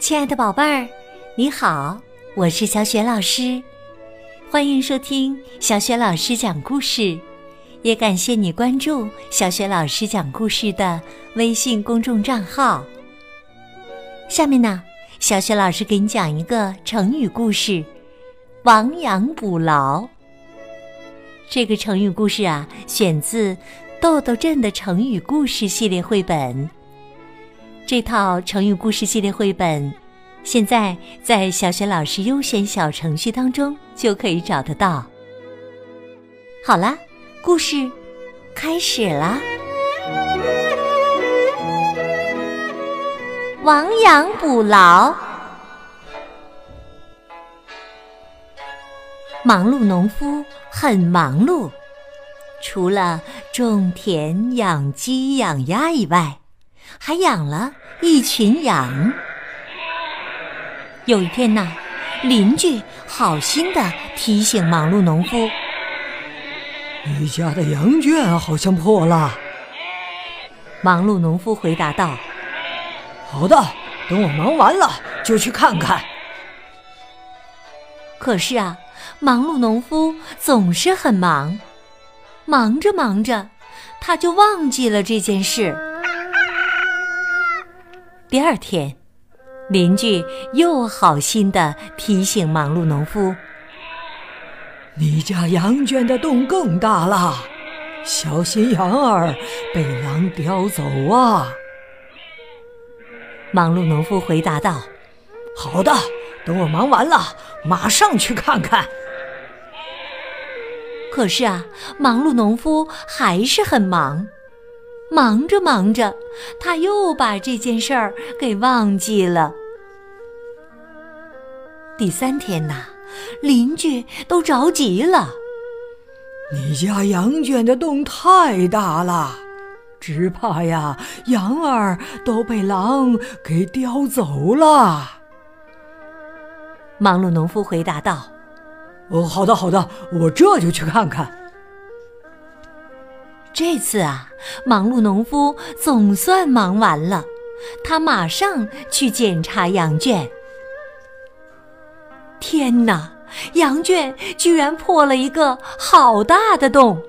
亲爱的宝贝儿，你好，我是小雪老师，欢迎收听小雪老师讲故事，也感谢你关注小雪老师讲故事的微信公众账号。下面呢，小雪老师给你讲一个成语故事“亡羊补牢”。这个成语故事啊，选自《豆豆镇的成语故事》系列绘本。这套成语故事系列绘本，现在在小学老师优选小程序当中就可以找得到。好啦，故事开始啦！亡羊补牢，忙碌农夫很忙碌，除了种田、养鸡、养鸭以外。还养了一群羊。有一天呐，邻居好心的提醒忙碌农夫：“你家的羊圈好像破了。”忙碌农夫回答道：“好的，等我忙完了就去看看。”可是啊，忙碌农夫总是很忙，忙着忙着，他就忘记了这件事。第二天，邻居又好心的提醒忙碌农夫：“你家羊圈的洞更大了，小心羊儿被狼叼走啊！”忙碌农夫回答道：“好的，等我忙完了，马上去看看。”可是啊，忙碌农夫还是很忙。忙着忙着，他又把这件事儿给忘记了。第三天呐，邻居都着急了：“你家羊圈的洞太大了，只怕呀，羊儿都被狼给叼走了。”忙碌农夫回答道：“哦，好的，好的，我这就去看看。”这次啊，忙碌农夫总算忙完了，他马上去检查羊圈。天哪，羊圈居然破了一个好大的洞！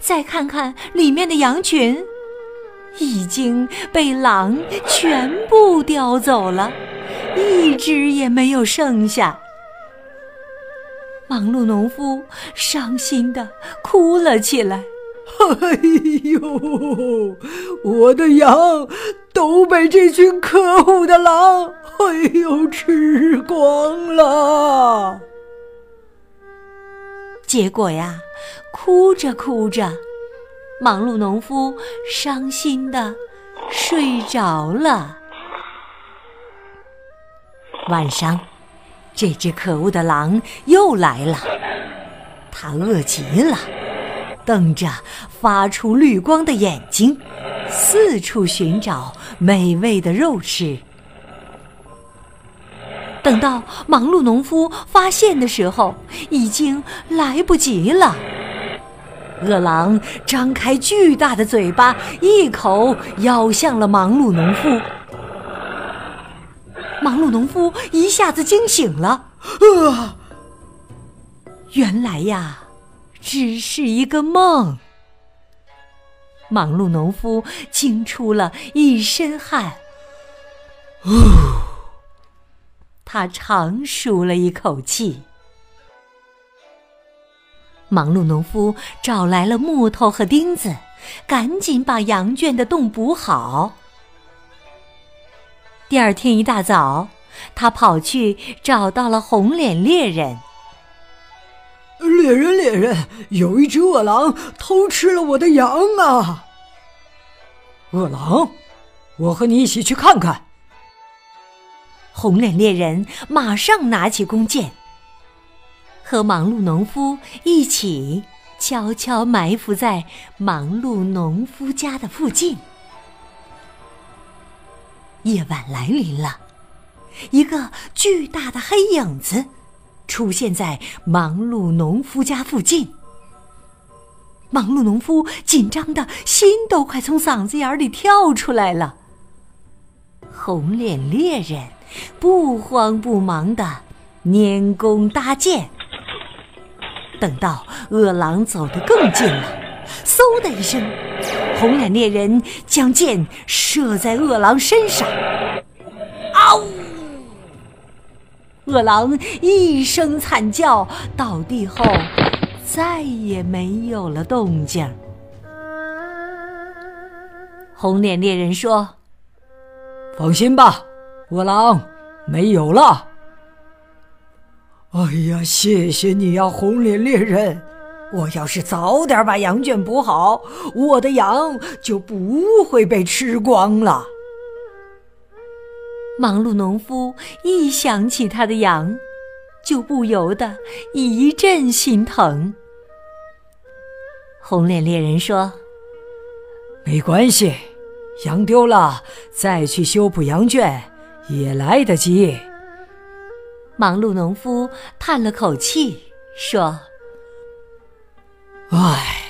再看看里面的羊群，已经被狼全部叼走了，一只也没有剩下。忙碌农夫伤心的哭了起来。哎呦，我的羊都被这群可恶的狼，哎呦，吃光了。结果呀，哭着哭着，忙碌农夫伤心的睡着了。晚上，这只可恶的狼又来了，它饿极了。瞪着发出绿光的眼睛，四处寻找美味的肉吃。等到忙碌农夫发现的时候，已经来不及了。饿狼张开巨大的嘴巴，一口咬向了忙碌农夫。忙碌农夫一下子惊醒了，啊！原来呀。只是一个梦。忙碌农夫惊出了一身汗，他长舒了一口气。忙碌农夫找来了木头和钉子，赶紧把羊圈的洞补好。第二天一大早，他跑去找到了红脸猎人。猎人，猎人，有一只饿狼偷吃了我的羊啊！饿狼，我和你一起去看看。红脸猎人马上拿起弓箭，和忙碌农夫一起悄悄埋伏在忙碌农夫家的附近。夜晚来临了，一个巨大的黑影子。出现在忙碌农夫家附近，忙碌农夫紧张的心都快从嗓子眼里跳出来了。红脸猎人不慌不忙的拈弓搭箭，等到饿狼走得更近了，嗖的一声，红脸猎人将箭射在饿狼身上。嗷！饿狼一声惨叫，倒地后再也没有了动静。红脸猎人说：“放心吧，饿狼没有了。”哎呀，谢谢你呀，红脸猎人！我要是早点把羊圈补好，我的羊就不会被吃光了。忙碌农夫一想起他的羊，就不由得一阵心疼。红脸猎人说：“没关系，羊丢了再去修补羊圈也来得及。”忙碌农夫叹了口气说：“唉，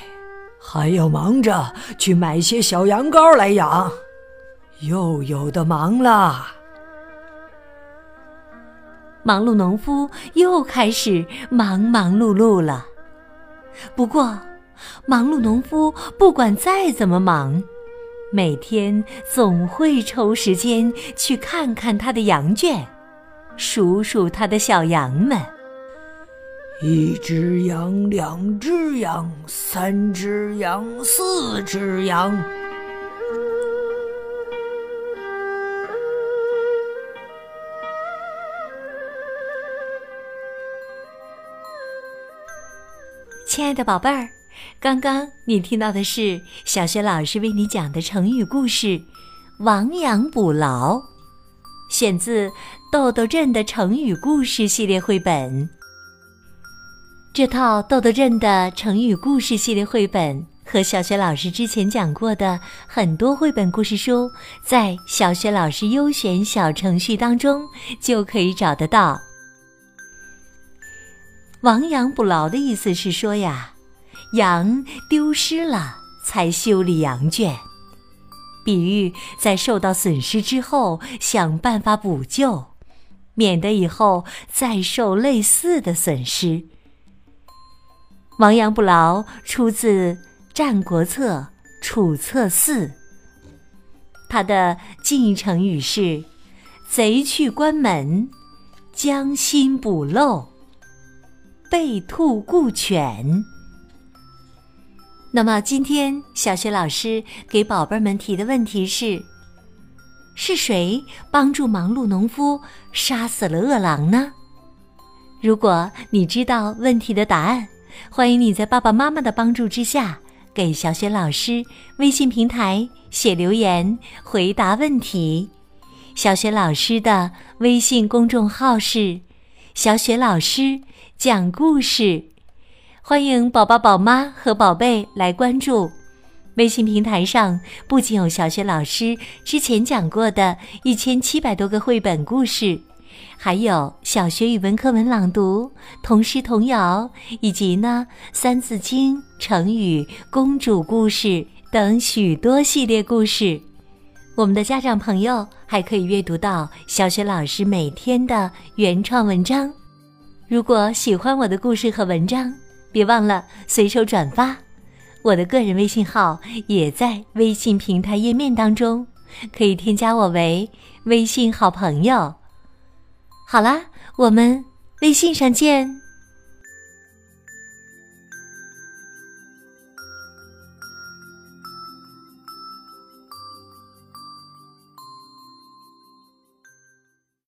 还要忙着去买些小羊羔来养，又有的忙了。”忙碌农夫又开始忙忙碌碌了。不过，忙碌农夫不管再怎么忙，每天总会抽时间去看看他的羊圈，数数他的小羊们。一只羊，两只羊，三只羊，四只羊。亲爱的宝贝儿，刚刚你听到的是小学老师为你讲的成语故事《亡羊补牢》，选自《豆豆镇的成语故事》系列绘本。这套豆豆镇的成语故事系列绘本和小学老师之前讲过的很多绘本故事书，在小学老师优选小程序当中就可以找得到。亡羊补牢的意思是说呀，羊丢失了才修理羊圈，比喻在受到损失之后想办法补救，免得以后再受类似的损失。亡羊补牢出自《战国策·楚策四》，它的近义成语是“贼去关门，将心补漏”。被兔顾犬。那么，今天小学老师给宝贝们提的问题是：是谁帮助忙碌农夫杀死了饿狼呢？如果你知道问题的答案，欢迎你在爸爸妈妈的帮助之下，给小雪老师微信平台写留言回答问题。小雪老师的微信公众号是“小雪老师”。讲故事，欢迎宝宝、宝妈和宝贝来关注。微信平台上不仅有小学老师之前讲过的一千七百多个绘本故事，还有小学语文课文朗读、童诗童谣，以及呢《三字经》、成语、公主故事等许多系列故事。我们的家长朋友还可以阅读到小学老师每天的原创文章。如果喜欢我的故事和文章，别忘了随手转发。我的个人微信号也在微信平台页面当中，可以添加我为微信好朋友。好啦，我们微信上见。